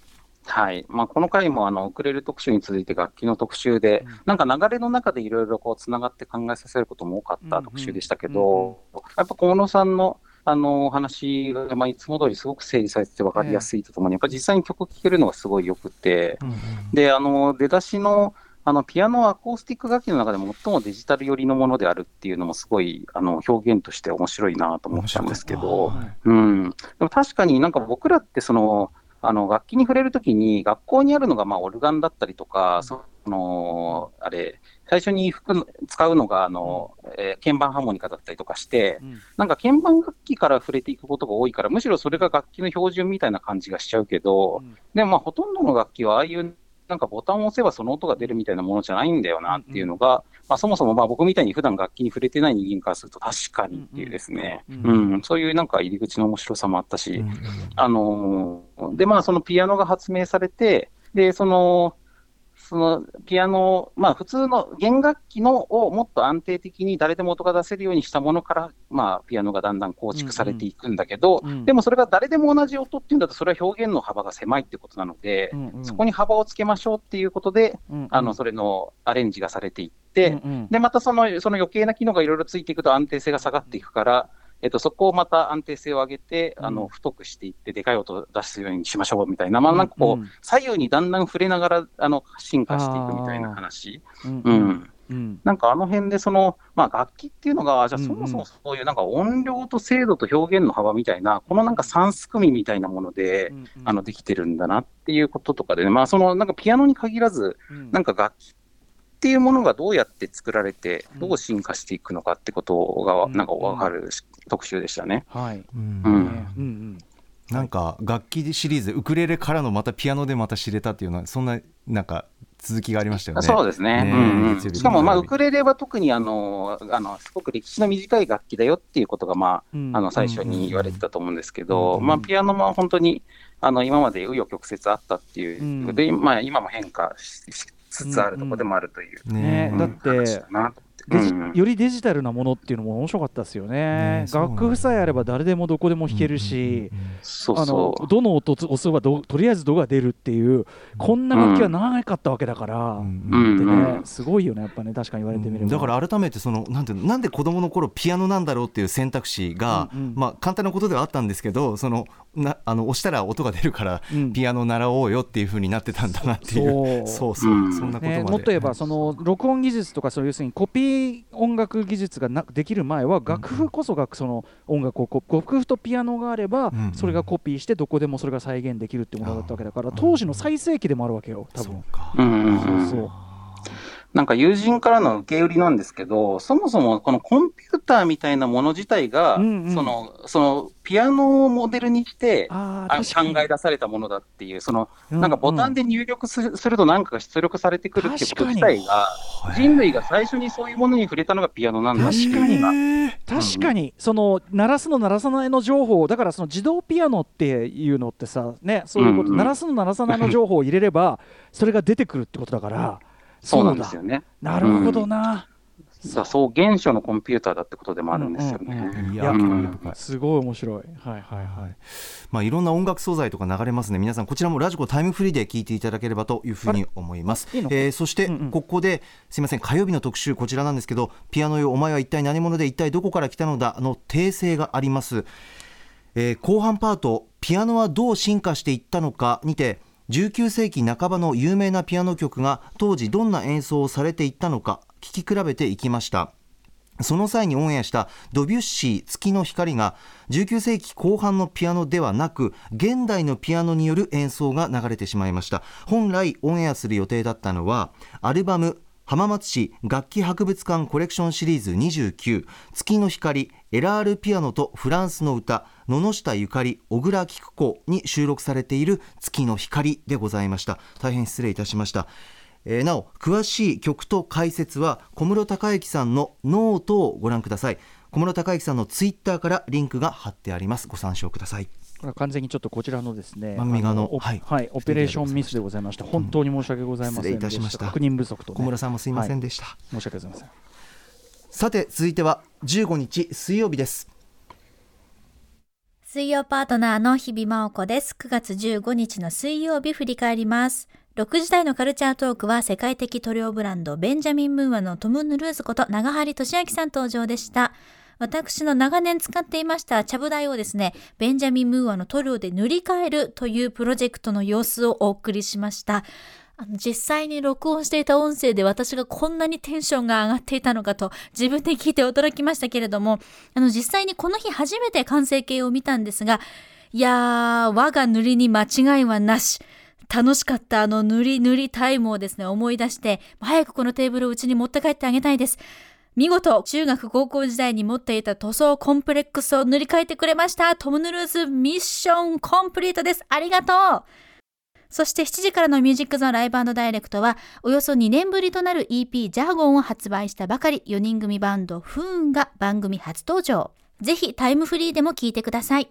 はい。まあ、この回も、あの、ウクレレ特集に続いて楽器の特集で、なんか流れの中でいろいろこう、つながって考えさせることも多かった特集でしたけど、やっぱ小野さんの、あの、お話が、まあ、いつも通りすごく整理されてて分かりやすいとともに、やっぱ実際に曲聴けるのがすごいよくて、で、あの、出だしの、あのピアノはアコースティック楽器の中で最もデジタル寄りのものであるっていうのもすごいあの表現として面白いなと思ったんですけど、うん、でも確かになんか僕らってそのあの楽器に触れるときに学校にあるのがまあオルガンだったりとか、そのあれ最初に使うのがあの、えー鍵盤ハーモニカだったりとかして、うん。なんか鍵盤楽器から触れていくことが多いから、むしろそれが楽器の標準みたいな感じがしちゃうけど、うん。でもまあほとんどの楽器はああいうなんかボタンを押せばその音が出るみたいなものじゃないんだよなっていうのが、まあ、そもそもまあ僕みたいに普段楽器に触れてない人間からすると確かにっていうですね、ううん。ん。そういうなんか入り口の面白さもあったし、うん。あのーで、まあ、そのピアノが発明されて、で、その、そのピアノ、まあ、普通の弦楽器のをもっと安定的に誰でも音が出せるようにしたものから、まあ、ピアノがだんだん構築されていくんだけど、うん。うん。でもそれが誰でも同じ音っていうんだと、それは表現の幅が狭いってことなので、うんうん。そこに幅をつけましょうっていうことで、うんうん。あのそれのアレンジがされていって、うんうん。で、またそのその余計な機能がいろいろついていくと安定性が下がっていくから、えっと、そこをまた安定性を上げて、あうん。の太くしていって、でかい音を出すようにしましょうみたいな、まあ、なんかこう、左右にだんだん触れながらあの進化していくみたいな話。うん。ううん。なんかあの辺でその、まあ、楽器っていうのが、じゃそもそもそういうなんか音量と精度と表現の幅みたいな、このなんか三すくみみたいなもので、うんあのできてるんだなっていうこととかでね、まあ、そのなんかピアノに限らず、うん。なんか楽器っていうものがどうやって作られて、うん。どう進化していくのかってことがうん。なんかわかる特集でしたね。はい。うん。うん。なんか楽器シリーズウクレレからのまたピアノでまた知れたっていうのはそんななんか続きがありましたよね。そうですね。ねうんしかも、まあ、ウクレレは特にあのあのすごく歴史の短い楽器だよっていうことが、まうん。あ、あの最初に言われてたと思うんですけど、うんまあ、ピアノも本当にあの今まで紆余曲折あったっていうで、まあ、今も変化ししつつあるところでもあるという、ねだってよりデジタルなものっていうのも面白かったですよね。ね楽譜さえあれば誰でもどこでも弾けるし、あのどの音を押せばどとりあえずどが出るっていうこんな楽器はなかったわけだから、ね、すごいよねやっぱね確かに言われてみれば、だから改めてそのなんていうのなんで子供の頃ピアノなんだろうっていう選択肢が、うんうん。まあ簡単なことではあったんですけどそのなあの押したら音が出るからうん。ピアノ習おうよっていう風になってたんだなっていう。そう。そうそう、うん。そんなことまで、ね、もっと言えばその録音技術とかそういう要するにコピー音楽技術がなできる前は楽譜こそがその音楽をこう楽譜とピアノがあればうん。それがコピーしてどこでもそれが再現できるってものだったわけだから当時の最盛期でもあるわけよ多分。そうそうなんか友人からの受け売りなんですけど、そもそもこのコンピューターみたいなもの自体が、うんうん。そのそのピアノをモデルにしてあ考え出されたものだっていう、そのうんなんかボタンで入力するすると何かが出力されてくるってこと自体が、はい人類が最初にそういうものに触れたのがピアノなんだって確かに。その鳴らすの鳴らさないの情報だからその自動ピアノっていうのってさねそういうこと、うんうん。鳴らすの鳴らさないの情報を入れればそれが出てくるってことだからそうなんでだすよね。なるほどな、さそう、原初のコンピューターだってことでもあるんですようんうんね。いや、いやうん。すごい面白い。はいはいはい。まあ、いろんな音楽素材とか流れますね。皆さんこちらもラジコタイムフリーで聞いていただければというふうに思います。いいのえーそしてうんうん。ここですいません火曜日の特集こちらなんですけどピアノよお前は一体何者で一体どこから来たのだの訂正があります、えー後半パートピアノはどう進化していったのかにて19世紀半ばの有名なピアノ曲が当時どんな演奏をされていったのか聴き比べていきました。その際にオンエアしたドビュッシー月の光が19世紀後半のピアノではなく現代のピアノによる演奏が流れてしまいました。本来オンエアする予定だったのはアルバム浜松市楽器博物館コレクションシリーズ29月の光エラールピアノとフランスの歌野々下ゆかり小倉菊子に収録されている月の光でございました。大変失礼いたしました。えーなお詳しい曲と解説は小室孝之さんのノートをご覧ください。小室孝之さんのツイッターからリンクが貼ってあります。ご参照ください。完全にちょっとこちらのですね番組側のおはい。はい、オペレーションミスでございました。本当に申し訳ございませんで失礼いたしました。確認不足と、ね、小室さんもすいませんでした、申し訳ございません。さて続いては15日水曜日です。水曜パートナーの日々真央子です。9月15日の水曜日振り返ります。6時台のカルチャートークは世界的塗料ブランドベンジャミン・ムーアのトム・ヌルーズこと長張俊明さん登場でした。私の長年使っていましたちゃぶ台をですね、ベンジャミン・ムーアの塗料で塗り替えるというプロジェクトの様子をお送りしました。あの実際に録音していた音声で私がこんなにテンションが上がっていたのかと自分で聞いて驚きましたけれども、あの実際にこの日初めて完成形を見たんですが、いやー、我が塗りに間違いはなし。楽しかったあの塗り塗りタイムをですね、思い出して、早くこのテーブルをうちに持って帰ってあげたいです。見事、中学高校時代に持っていた塗装コンプレックスを塗り替えてくれました。トム・ヌルーズミッションコンプリートです。ありがとうそして7時からのミュージックゾーンライブダイレクトは、およそ2年ぶりとなる EP ジャーゴンを発売したばかり、4人組バンドフーンが番組初登場。ぜひタイムフリーでも聴いてください。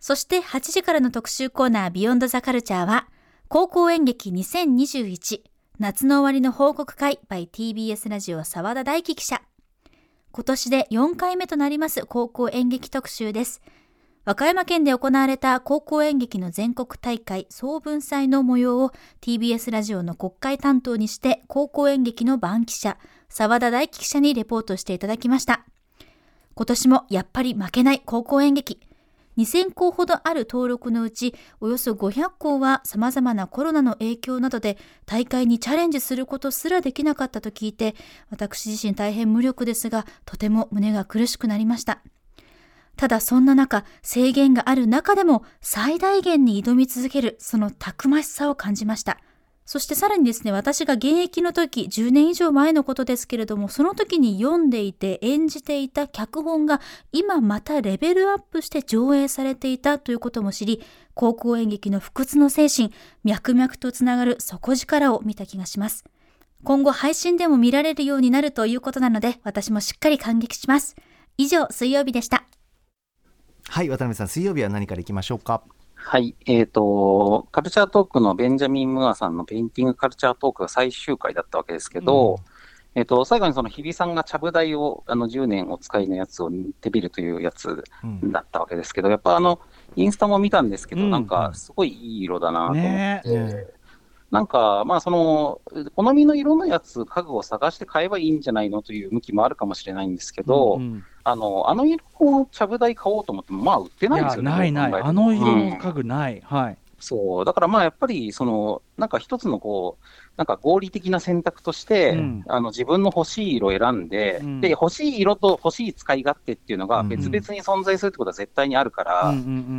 そして8時からの特集コーナービヨンドザカルチャーは、高校演劇2021夏の終わりの報告会 by TBS ラジオ沢田大樹記者。今年で4回目となります高校演劇特集です。和歌山県で行われた高校演劇の全国大会総文祭の模様を TBS ラジオの国会担当にして高校演劇の番記者、沢田大樹記者にレポートしていただきました。今年もやっぱり負けない高校演劇。2000校ほどある登録のうち、およそ500校は様々なコロナの影響などで大会にチャレンジすることすらできなかったと聞いて、私自身大変無力ですが、とても胸が苦しくなりました。ただそんな中、制限がある中でも最大限に挑み続ける、そのたくましさを感じました。そしてさらにですね、私が現役の時、10年以上前のことですけれども、その時に読んでいて演じていた脚本が今またレベルアップして上映されていたということも知り、高校演劇の不屈の精神、脈々とつながる底力を見た気がします。今後配信でも見られるようになるということなので、私もしっかり感激します。以上、水曜日でした。はい渡辺さん水曜日は何からいきましょうか？はい、えっ、と、カルチャートークのベンジャミン・ムーアさんのペインティングカルチャートークが最終回だったわけですけど、えっ、と、最後にその日比さんがちゃぶ台を、あの、10年お使いのやつを手びるというやつうんだったわけですけど、やっぱあの、インスタも見たんですけど、うん。なんか、すごいいい色だなと思って、ね。なんか、まあ、その、好みの色のやつ、家具を探して買えばいいんじゃないのという向きもあるかもしれないんですけど、うんあの、あの色のちゃぶ台買おうと思っても、まあ、売ってないんですよね。ないない。あの色うんの家具ない、はい。そう、だからまあやっぱり、その、なんか一つのこう、なんか合理的な選択として、うん。あの自分の欲しい色を選んで、うん。で、欲しい色と欲しい使い勝手っていうのがうん。別々に存在するってことは絶対にあるから、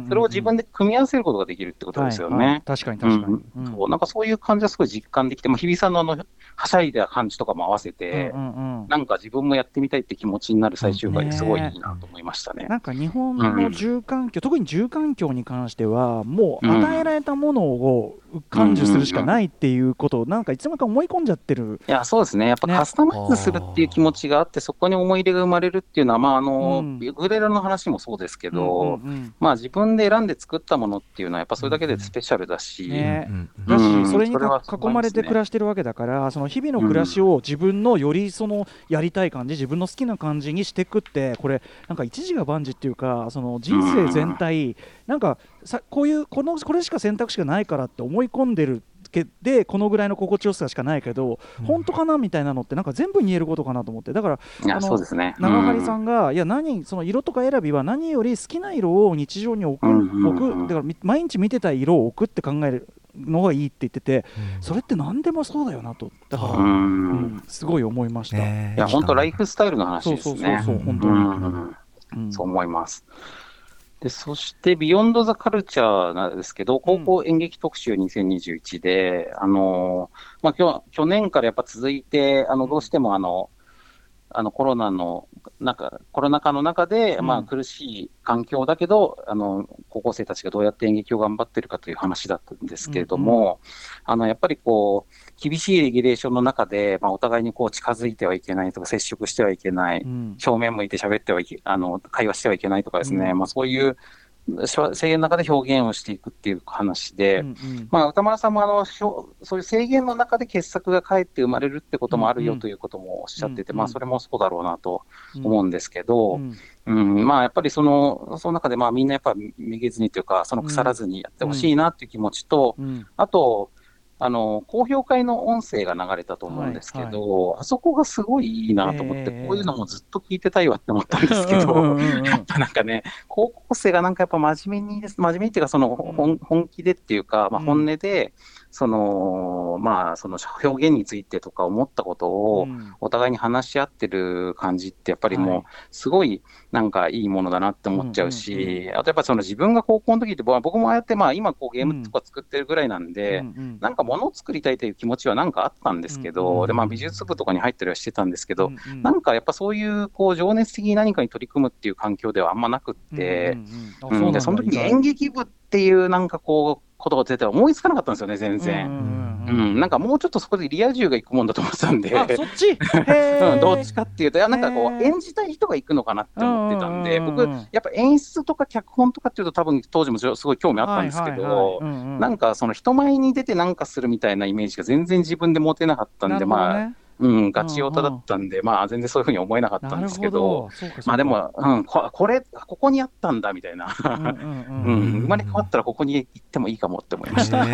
それを自分で組み合わせることができるってことですよね。はいはい。確かに確かに、うん。うん。そうなんかそういう感じはすごい実感できて、まあ、日比さんのあの、はしゃいだ感じとかも合わせて、うんうんうん。なんか自分もやってみたいって気持ちになる最終回ですごいいいなと思いましたね。なんか日本の住環境、特に住環境に関しては、もううん。与えられたものを感受するしかないっていうことを、なんかいつの間にか思い込んじゃってる、いや、そうですね。やっぱね。カスタマイズするっていう気持ちがあって、そこに思い入れが生まれるっていうのは、まあ、あの、うん。ウクレレの話もそうですけど、うんうんうん。まあ、自分で選んで作ったものっていうのは、やっぱそれだけでスペシャルだし、ね。うんだし、うん。それにそれはか囲まれて暮らしてるわけだから、その日々の暮らしを自分のよりそのやりたい感じ、自分の好きな感じにしていくって、これ、なんか一時が万事っていうか、その人生全体、なんかさこういうこの、これしか選択肢がないからって思い込んでる。けでこのぐらいの心地よさしかないけど、本当かなみたいなのってなんか全部に言えることかなと思ってだからあのそうですね。長張さん、んが、いや何その色とか選びは何より好きな色を日常に置く,、うんうんうん置くだからみ毎日見てたい色を置くって考えるのがいいって言っててそれって何でもそうだよなとだから、ううんん。すごい思いました、ねいや、本当ライフスタイルの話ですそうね。そうそうそう本当にうんうんそう思います。で、そして、ビヨンド・ザ・カルチャーなんですけど、高校演劇特集2021で、あの、まあ、きょ去年からやっぱ続いて、あの、どうしてもあの、あのコロナの中、コロナ禍の中で、うん。まあ、苦しい環境だけど、あの、高校生たちがどうやって演劇を頑張ってるかという話だったんですけれども、あの、やっぱりこう、厳しいレギュレーションの中で、まあ、お互いにこう、近づいてはいけないとか、接触してはいけない、うん。正面向いて喋ってはいけ、あの、会話してはいけないとかですね、うん。まあそういう制限の中で表現をしていくっていう話で、うんうん。まあ歌丸さんもあの、そういう制限の中で傑作がかえって生まれるってこともあるうんうん。よということもおっしゃってて、うんうん。まあそれもそうだろうなと思うんですけど、うん。うん、まあやっぱりその、その中でまあみんなやっぱめげずにというか、その腐らずにやってほしいなっていう気持ちと、うん。あと、あの、公表会の音声が流れたと思うんですけど、あそこがすごいいいなと思って、えー。こういうのもずっと聞いてたいわって思ったんですけど、うんうんうんうん。やっぱなんかね、高校生がなんかやっぱ真面目にです、真面目にっていうか、その本本気でっていうか、まあ、うん。本音で、その、まあ、その表現についてとか思ったことをうん。お互いに話し合ってる感じって、やっぱりはい。もう、すごいなんかいいものだなって思っちゃううんし、あとやっぱその自分が高校の時って、まあ僕もああやって、まあ今こうゲームとか作ってるぐらいなんで、なんか物を作りたいという気持ちはなんかあったんですけど、でまあ、美術部とかに入ったりはしてたんですけど、なんかやっぱそういうこう情熱的に何かに取り組むっていう環境ではあんまなくって、その時に演劇部っていうなんかこう言葉出て思いつかなかったんですよね、全然。うんうんううん。ん、なんかもうちょっとそこでリア充が行くもんだと思ってたんで、あそっち？うん、どっちかっていうと、いやなんかこう演じたい人が行くのかなって思ってたんで、僕やっぱ演出とか脚本とかっていうと、多分当時もすごい興味あったんですけど、なんかその人前に出てなんかするみたいなイメージが全然自分で持てなかったんで、なるほどまあ、ねうん、ガチオタだったんで、まあ全然そういうふうに思えなかったんですけど、まあでも、うん、ここれ、ここにあったんだみたいな、生まれ変わったらここに行ってもいいかもって思いました。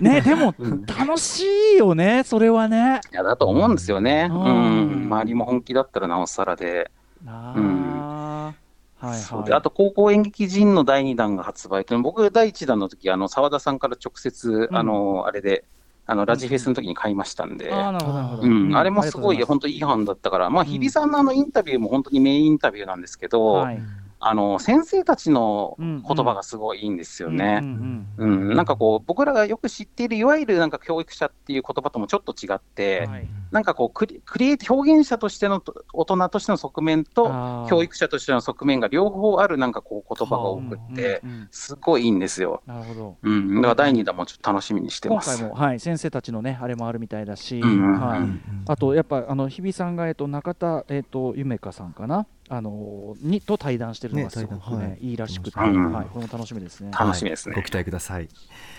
ね でもうん楽しいよねそれはね。いやだと思うんですよね。ううんん、周りも本気だったらなおさらで。あはいそうはいであと高校演劇人の第2弾が発売。というの僕第1弾の時あの澤田さんから直接、うん。あのあれであのラジフェスの時に買いましたんで、うん、あれもすごい本当いい版だったから、まあ、ん。日比さんのあのインタビューも本当にメインインタビューなんですけど、はいあの先生たちのうん言葉がすごいいいんですよね。なんかこう、僕らがよく知っている、いわゆるなんか教育者っていう言葉ともちょっと違って、うんはい。なんかこうクリ、クリエイティ表現者としてのと大人としての側面と、教育者としての側面が両方あるなんかこう言葉が多くって、すごいいいんですよ。なるほど。うん、だから第2弾もちょっと楽しみにして今ます。回も、はい、先生たちのねあれもあるみたいだし、はいうんあとやっぱあの日比さんが、えっと、中田、えっと、ゆめかさんかなあのにと対談してるのがねすごくね対談はい。いいらしくて、うんはい、これも楽しみですね。楽しみですね。ご期待ください。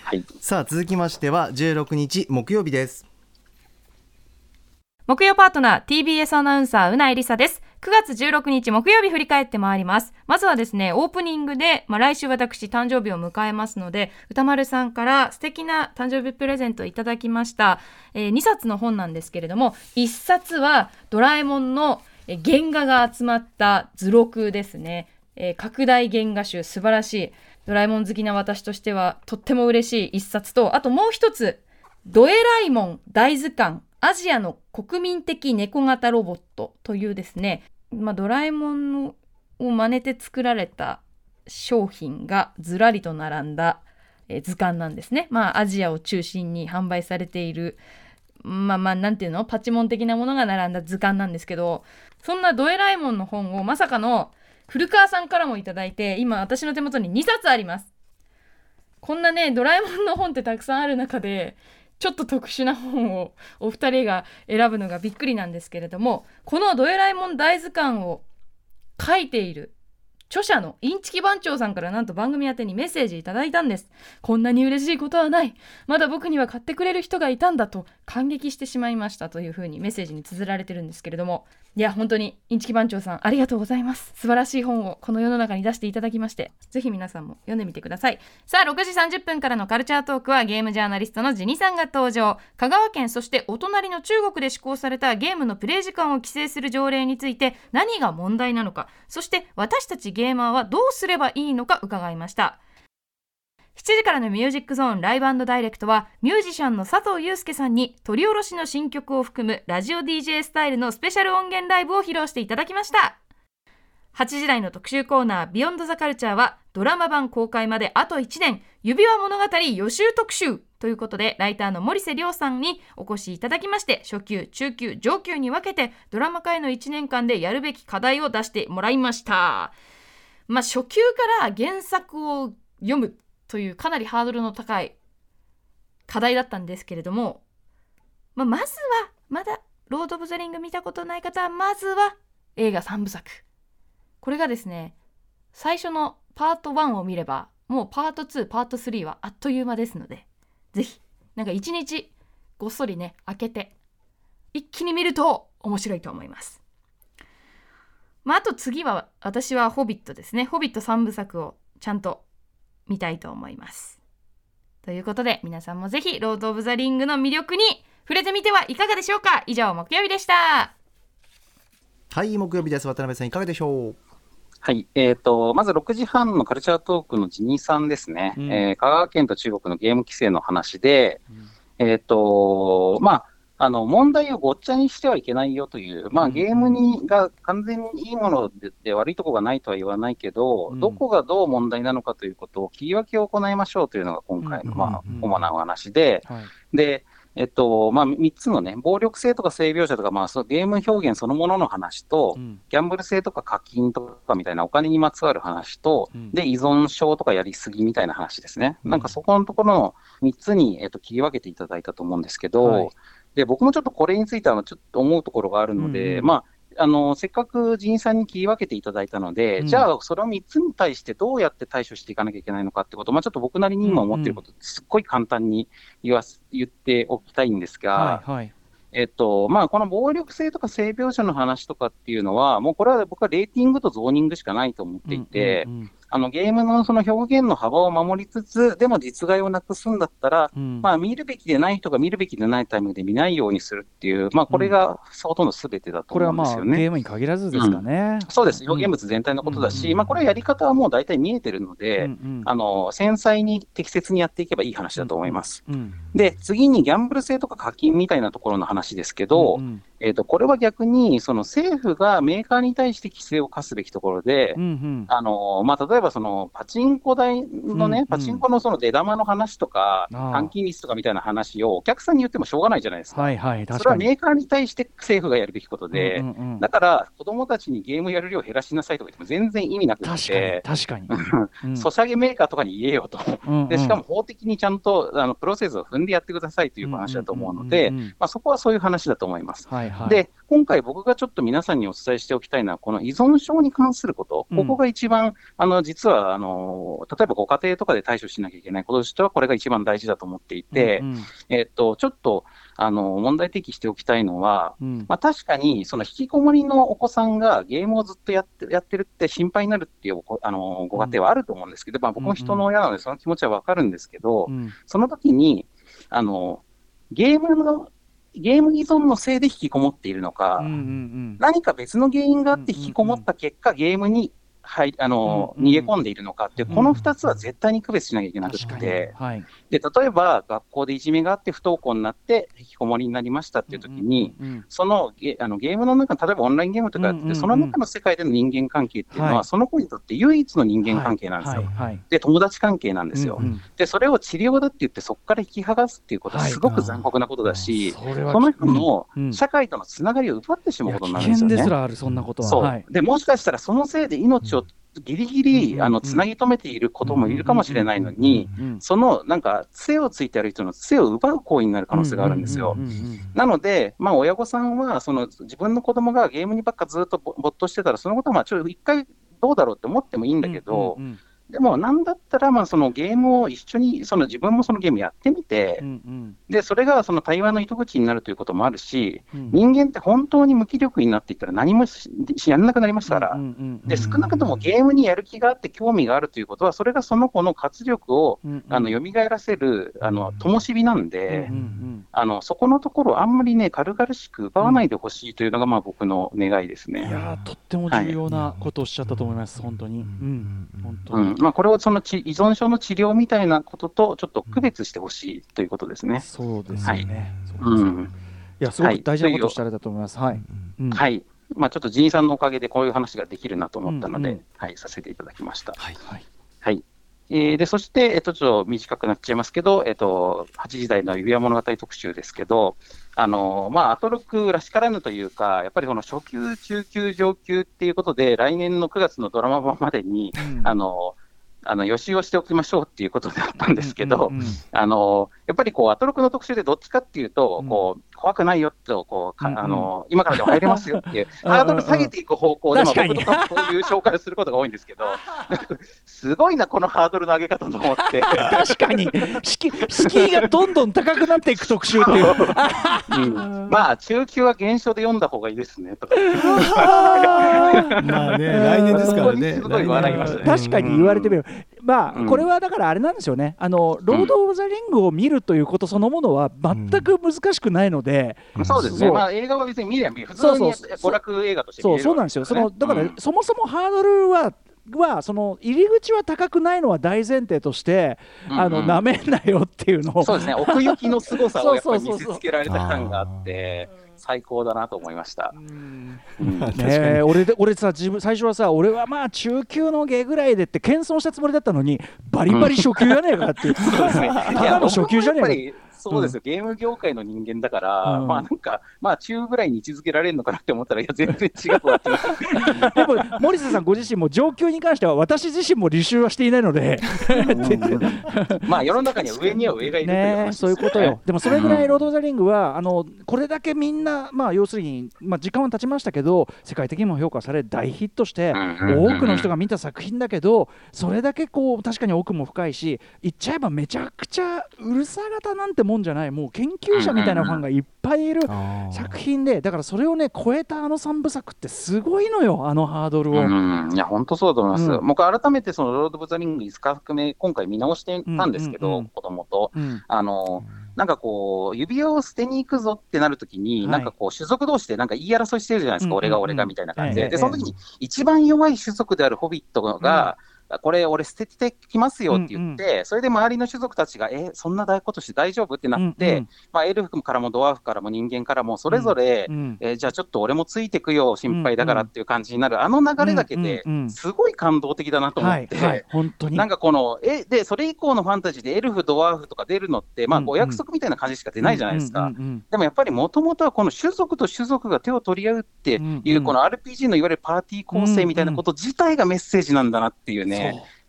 はい。さあ続きましては16日木曜日です。木曜パートナー TBS アナウンサーうないりさです。9月16日木曜日振り返ってまいります。まずはですねオープニングで、まあ、来週私誕生日を迎えますので歌丸さんから素敵な誕生日プレゼントをいただきました、え2冊の本なんですけれども1冊はドラえもんのえ原画が集まった図録ですね、えー拡大原画集素晴らしい。ドラえもん好きな私としてはとっても嬉しい一冊とあともう一つドエライモン大図鑑アジアの国民的猫型ロボットというですね、まあ、ドラえもんを真似て作られた商品がずらりと並んだ図鑑なんですね。まあアジアを中心に販売されているまあまあなんていうのパチモン的なものが並んだ図鑑なんですけどそんなドエラえもんの本をまさかの古川さんからもいただいて今私の手元に2冊あります。こんなねドラえもんの本ってたくさんある中でちょっと特殊な本をお二人が選ぶのがびっくりなんですけれどもこの「ドエラえもん大図鑑」を書いている著者のインチキ番長さんからなんと番組宛にメッセージいただいたんです。こんなに嬉しいことはない。まだ僕には買ってくれる人がいたんだと感激してしまいましたというふうにメッセージに綴られてるんですけれども。いや本当にインチキ番長さんありがとうございます。素晴らしい本をこの世の中に出していただきましてぜひ皆さんも読んでみてください。さあ6時30分からのカルチャートークはゲームジャーナリストのジニさんが登場。香川県そしてお隣の中国で施行されたゲームのプレイ時間を規制する条例について何が問題なのかそして私たちゲーマーはどうすればいいのか伺いました。7時からのミュージックゾーンライブダイレクトはミュージシャンの佐藤祐介さんに取り下ろしの新曲を含むラジオ DJ スタイルのスペシャル音源ライブを披露していただきました。8時台の特集コーナービヨンドザカルチャーはドラマ版公開まであと1年。指輪物語予習特集ということでライターの森瀬亮さんにお越しいただきまして初級中級上級に分けてドラマ界の1年間でやるべき課題を出してもらいました。まあ初級から原作を読むというかなりハードルの高い課題だったんですけれども、まあ、まずはまだロード・オブ・ザ・リング見たことない方はまずは映画3部作。これがですね最初のパート1を見ればもうパート2パート3はあっという間ですのでぜひなんか一日ごっそりね開けて一気に見ると面白いと思います。まああと次は私は「ホビット」ですね「ホビット」3部作をちゃんと見たいと思います。ということで皆さんもぜひロード・オブ・ザ・リングの魅力に触れてみてはいかがでしょうか。以上木曜日でした。はい木曜日です。渡辺さんいかがでしょう？はい。えっ、と、まず6時半のカルチャートークのジニーさんですね。うん。えー香川県と中国のゲーム規制の話で、えっ、と、まあ、あの、問題をごっちゃにしてはいけないよという、まあ、うん。ゲームにが完全にいいものでで悪いところがないとは言わないけど、うん。どこがどう問題なのかということを切り分けを行いましょうというのが今回の、うんまあうん、主なお話で、はい。で、えっと、まあ、3つのね、暴力性とか性描写とか、まあ、そうゲーム表現そのものの話と、うん。ギャンブル性とか課金とかみたいなお金にまつわる話と、うん。で、依存症とかやりすぎみたいな話ですね。うん。なんかそこのところの3つに、えっと、切り分けていただいたと思うんですけど、はいで、僕もちょっとこれについてはちょっと思うところがあるので、うんうんまあ、あの、せっかく人員さんに切り分けていただいたので、うん。じゃあ、それを3つに対してどうやって対処していかなきゃいけないのかってことを、まあ、ちょっと僕なりに今思っていること、すっごい簡単に言わす言っておきたいんですが、はいはい。えっと、まあ、この暴力性とか性描写の話とかっていうのは、もうこれは僕はレーティングとゾーニングしかないと思っていて、うんうんあのゲームのその表現の幅を守りつつ、でも実害をなくすんだったら、うん。まあ、見るべきでない人が見るべきでないタイミングで見ないようにするっていう、まあ、これがほとんど全てだとこれはまあ思うんですよね。ゲームに限らずですかね。そうです、表現物全体のことだし、うん。まあ、これはやり方はもう大体見えてるので、うんうん。あの繊細に適切にやっていけばいい話だと思います。うんで、次にギャンブル性とか課金みたいなところの話ですけど、うんえっとこれは逆にその政府がメーカーに対して規制を課すべきところで、うんうんあのまあ、例えばそのパチンコ台のね、うんパチンコのその出玉の話とか、換金率とかみたいな話をお客さんに言ってもしょうがないじゃないですか。はいはいそれは。メーカーに対して政府がやるべきことで、うんうんうんだから子供たちにゲームやる量を減らしなさいとか言っても全然意味なく確かにて、確かに。うんソシャゲメーカーとかに言えよと。うんうんでしかも法的にちゃんとあのプロセスを踏んでやってくださいという話だと思うのでそこはそういう話だと思います。はいはい。で、今回僕がちょっと皆さんにお伝えしておきたいのは、この依存症に関すること、うん。ここが一番、あの、実は、あの、例えばご家庭とかで対処しなきゃいけない。こととしては、これが一番大事だと思っていて、うんうん。えっと、ちょっと、あの、問題提起しておきたいのは、うん。まあ確かに、その引きこもりのお子さんがゲームをずっとやってやってるって心配になるっていうあのご家庭はあると思うんですけど、まあ僕も人の親なのでその気持ちはわかるんですけど、うん。その時に、あの、ゲームの、ゲーム依存のせいで引きこもっているのか、うんうんうん。何か別の原因があって引きこもった結果、ゲームに入あの、うんうん。逃げ込んでいるのかっていう、この2つは絶対に区別しなきゃいけなくて、はい。で、例えば学校でいじめがあって不登校になって引きこもりになりましたっていう時に、うんうんそのゲあのゲームの中、例えばオンラインゲームとかやってて、うんうんうん。その中の世界での人間関係っていうのは、はい。その子にとって唯一の人間関係なんですよ。はい。はい。で、友達関係なんですよ。うんうん。で、それを治療だって言って、そこから引き剥がすっていうことははい。すごく残酷なことだし、その人のうん。社会とのつながりを奪ってしまうことになるん危ですよね。でもしかしたらそのせいで命をギリギリ、うんあのつなぎ止めていることもいるかもしれないのに、うんうんそのなんか杖をついてある人の杖を奪う行為になる可能性があるんですよ。うんうんうんうんなので、まあ、親御さんはその自分の子供がゲームにばっかずっとぼ没頭してたら、そのことはまあちょっと一回どうだろうって思ってもいいんだけど、うんうんでもなんだったらまあそのゲームを一緒に、その自分もそのゲームやってみてう、んでそれがその対話の糸口になるということもあるし、うん人間って本当に無気力になっていったら何もやらなくなりましたから。うんうんうんで少なくともゲームにやる気があって興味があるということは、それがその子の活力をうんうんあの蘇らせるあの灯火なんで、うんうんあのそこのところをあんまりね、軽々しく奪わないでほしいというのが、まあ、僕の願いですうんいね。やーとっても重要なことをおっしゃったと思います、本当に。うん、本当にうん。まあ、これをそのち依存症の治療みたいなこととちょっと区別してほしいということですね。そうですよね。うんいや、すごく大事なことをおっしゃられたと思います。はい。うんはい。まあ、ちょっとジンさんのおかげでこういう話ができるなと思ったので、うんうんはい、させていただきました。はい。はい。えーで、そして、えっと、ちょっと短くなっちゃいますけど、えっと、8時台の指輪物語特集ですけど、あの、まあ、アトロクらしからぬというか、やっぱりこの初級、中級、上級っていうことで、来年の9月のドラマ版までに、うんあの、あの予習をしておきましょうっていうことだったんですけど、あのやっぱりこうアトロクの特集でどっちかっていうと、うん。こう怖くないよとこうか、うんうん。あの、今からでも入れますよっていう、ハードル下げていく方向で、僕とかこういう紹介をすることが多いんですけど、すごいな、このハードルの上げ方と思って。確かに。敷居敷居がどんどん高くなっていく特集っていう。うん。まあ、中級は原書で読んだ方がいいですねとか。まあね来年ですからね。すごい笑いましたね。確かに言われてみれば、まあ、うん。これはだからあれなんですよね、あのロード・オブ・ザ・リングを見るということそのものは全く難しくないので、そうですね、まあ、映画は別に見れば見る、普通そうに娯楽映画として見そうそうなんですよ、そのだから、うん。そもそもハードルは、はその入り口は高くないのは大前提として、あのうん。うんなめんなよっていうのを、そうですね、奥行きの凄さをやっぱり見そうそうそうそうせつけられた感があって、最高だなと思いました。うん。ねえ俺で俺さ自分最初はさ俺はまあ中級の下ぐらいでって謙遜したつもりだったのにバリバリ初級じゃねえかっていう、そうですね。ただの初級じゃねえかそうですよ、ゲーム業界の人間だから、うん。まあなんか、まあ中ぐらいに位置づけられるのかなって思ったら、いや、全然違うわって。でも森瀬さんご自身も上級に関しては私自身も履修はしていないので。まあ世の中には上には上がいるというね。そういうことよ。でもそれぐらいロード・ザ・リングは、あのこれだけみんな、まあ、要するに、まあ、時間は経ちましたけど世界的にも評価され大ヒットしてうん。多くの人が見た作品だけどそれだけこう確かに奥も深いし言っちゃえばめちゃくちゃうるさ型なんてもんじゃないもう研究者みたいなファンがいっぱいいる作品でだからそれをね超えたあの3部作ってすごいのよあのハードルを。うん、いや、本当そうだと思います。うん。僕、改めてそのロード・オブ・ザ・リング5日含め、今回見直してたんですけど、うんうんうん。子供と。うん。あの、なんかこう、指輪を捨てに行くぞってなるときに、はい。なんかこう、種族同士でなんか言い争いしてるじゃないですか、うんうんうん俺が俺がみたいな感じで。ええ。で、その時に一番弱い種族であるホビットが、これ、俺捨ててきますよって言って、それで周りの種族たちが、え、そんなことして大丈夫ってなって、うんうん。まあ、エルフからもドワーフからも人間からも、それぞれ、うんえーじゃあちょっと俺もついてくよ、心配だからっていう感じになる、あの流れだけでうんうんうん、すごい感動的だなと思って、本当に。なんかこの、え、で、それ以降のファンタジーでエルフ、ドワーフとか出るのって、まあ、うんお約束みたいな感じしか出ないじゃないですか。うんうんうん。でもやっぱりもともとはこの種族と種族が手を取り合うってうんうん。いう、この RPG のいわゆるパーティー構成みたいなこと自体がメッセージなんだなっていうね、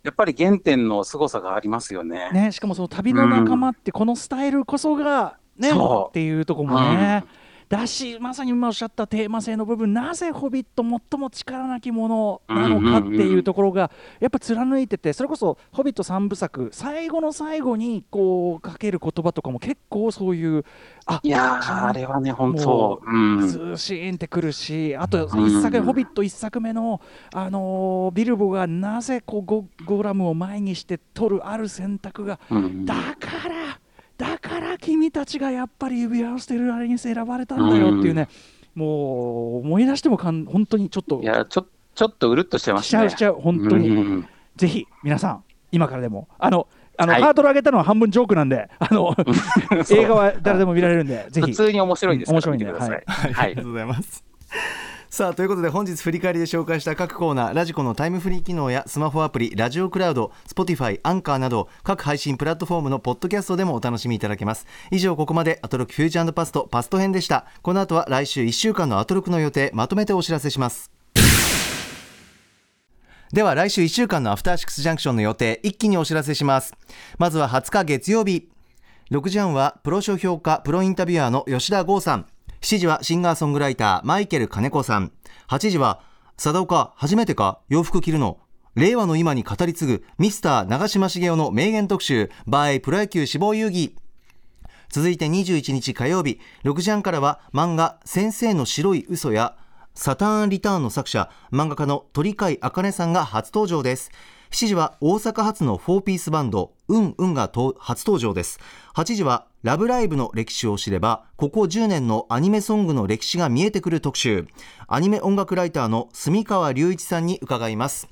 やっぱり原点の凄さがありますよね。ね、しかもその旅の仲間ってこのスタイルこそがね、そう。っていうとこもね、だしまさに今おっしゃったテーマ性の部分なぜ「ホビット」最も力なきものなのかっていうところがやっぱ貫いててそれこそ「ホビット」3部作最後の最後にこうかける言葉とかも結構そういうあいやー、あれはね、本当、うん、ズーシーンってくるし、あとうん一作目、ホビット一作目の、あのービルボがなぜこうゴゴラムを前にして取るある選択が、だから君たちがやっぱり指輪をしてるあれに選ばれたんだよっていうね、もう思い出してもかん本当にちょっといや、ちょちょっとうるっとしてましすね。ちゃうしちゃう、本当に、うんぜひ皆さん、今からでも、あの、あのはいハードル上げたのは半分ジョークなんで、あの 映画は誰でも見られるんで、ぜひ。普通に面白いですから面白いんで見てください。はい、はいありがとうございます。さあということで本日振り返りで紹介した各コーナーラジコのタイムフリー機能やスマホアプリラジオクラウド Spotify アンカーなど各配信プラットフォームのポッドキャストでもお楽しみいただけます。以上ここまでアトロックフューチャーパストパスト編でした。この後は来週1週間のアトロックの予定まとめてお知らせします。では来週1週間のアフターシックスジャンクションの予定一気にお知らせします。まずは20日月曜日。6時半はプロ書評家プロインタビュアーの吉田剛さん。7時はシンガーソングライターマイケル金子さん。8時は貞岡初めてか洋服着るの。令和の今に語り継ぐミスター長嶋茂雄の名言特集 by プロ野球志望遊戯。続いて21日火曜日6時半からは漫画先生の白い嘘やサターンリターンの作者漫画家の鳥飼茜さんが初登場です。7時は大阪発の4ピースバンドうんうんが初登場です。8時はラブライブの歴史を知ればここ10年のアニメソングの歴史が見えてくる特集。アニメ音楽ライターの住川隆一さんに伺います。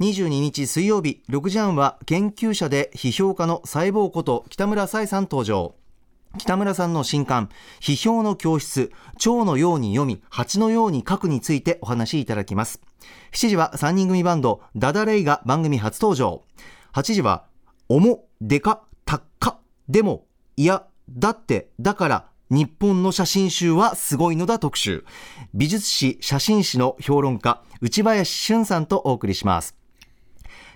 22日水曜日6時半は研究者で批評家の細胞こと北村彩さん登場。北村さんの新刊「批評の教室蝶のように読み蜂のように書く」についてお話しいただきます。7時は3人組バンドダダレイが番組初登場。8時は「おもでかたっかでもいやだって。だから日本の写真集はすごいのだ特集。美術史写真史の評論家内林俊さんとお送りします。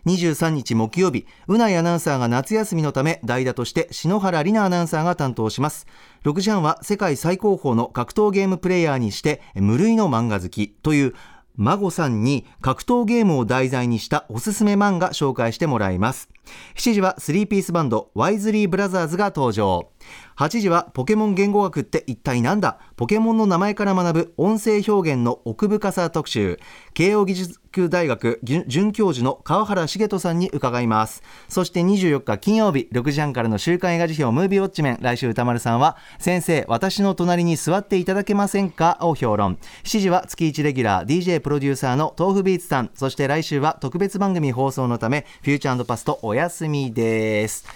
23日木曜日、うないアナウンサーが夏休みのため代打として篠原里奈アナウンサーが担当します。6時半は世界最高峰の格闘ゲームプレイヤーにして無類の漫画好きという孫さんに格闘ゲームを題材にしたおすすめ漫画紹介してもらいます。7時はスリーピースバンドワイズリーブラザーズが登場。8時はポケモン言語学って一体なんだ？ポケモンの名前から学ぶ音声表現の奥深さ特集。慶應義塾大学准教授の川原茂人さんに伺います。そして24日金曜日6時半からの週刊映画辞表ムービーウォッチメン。来週歌丸さんは先生私の隣に座っていただけませんか？を評論。7時は月1レギュラー DJ プロデューサーの豆腐ビーツさん。そして来週は特別番組放送のためフューチャーパストお休みです。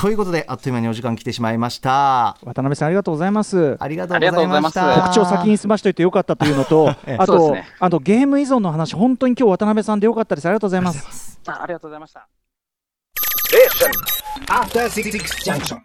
ということであっという間にお時間来てしまいました。渡辺さんありがとうございます。ありがとうございましありがとうございます。た告知を先に済ましといてよかったというのと ええ。あと、ねあとゲーム依存の話本当に今日渡辺さんでよかったです。ありがとうございます。あありがとうございました。After Six Junction.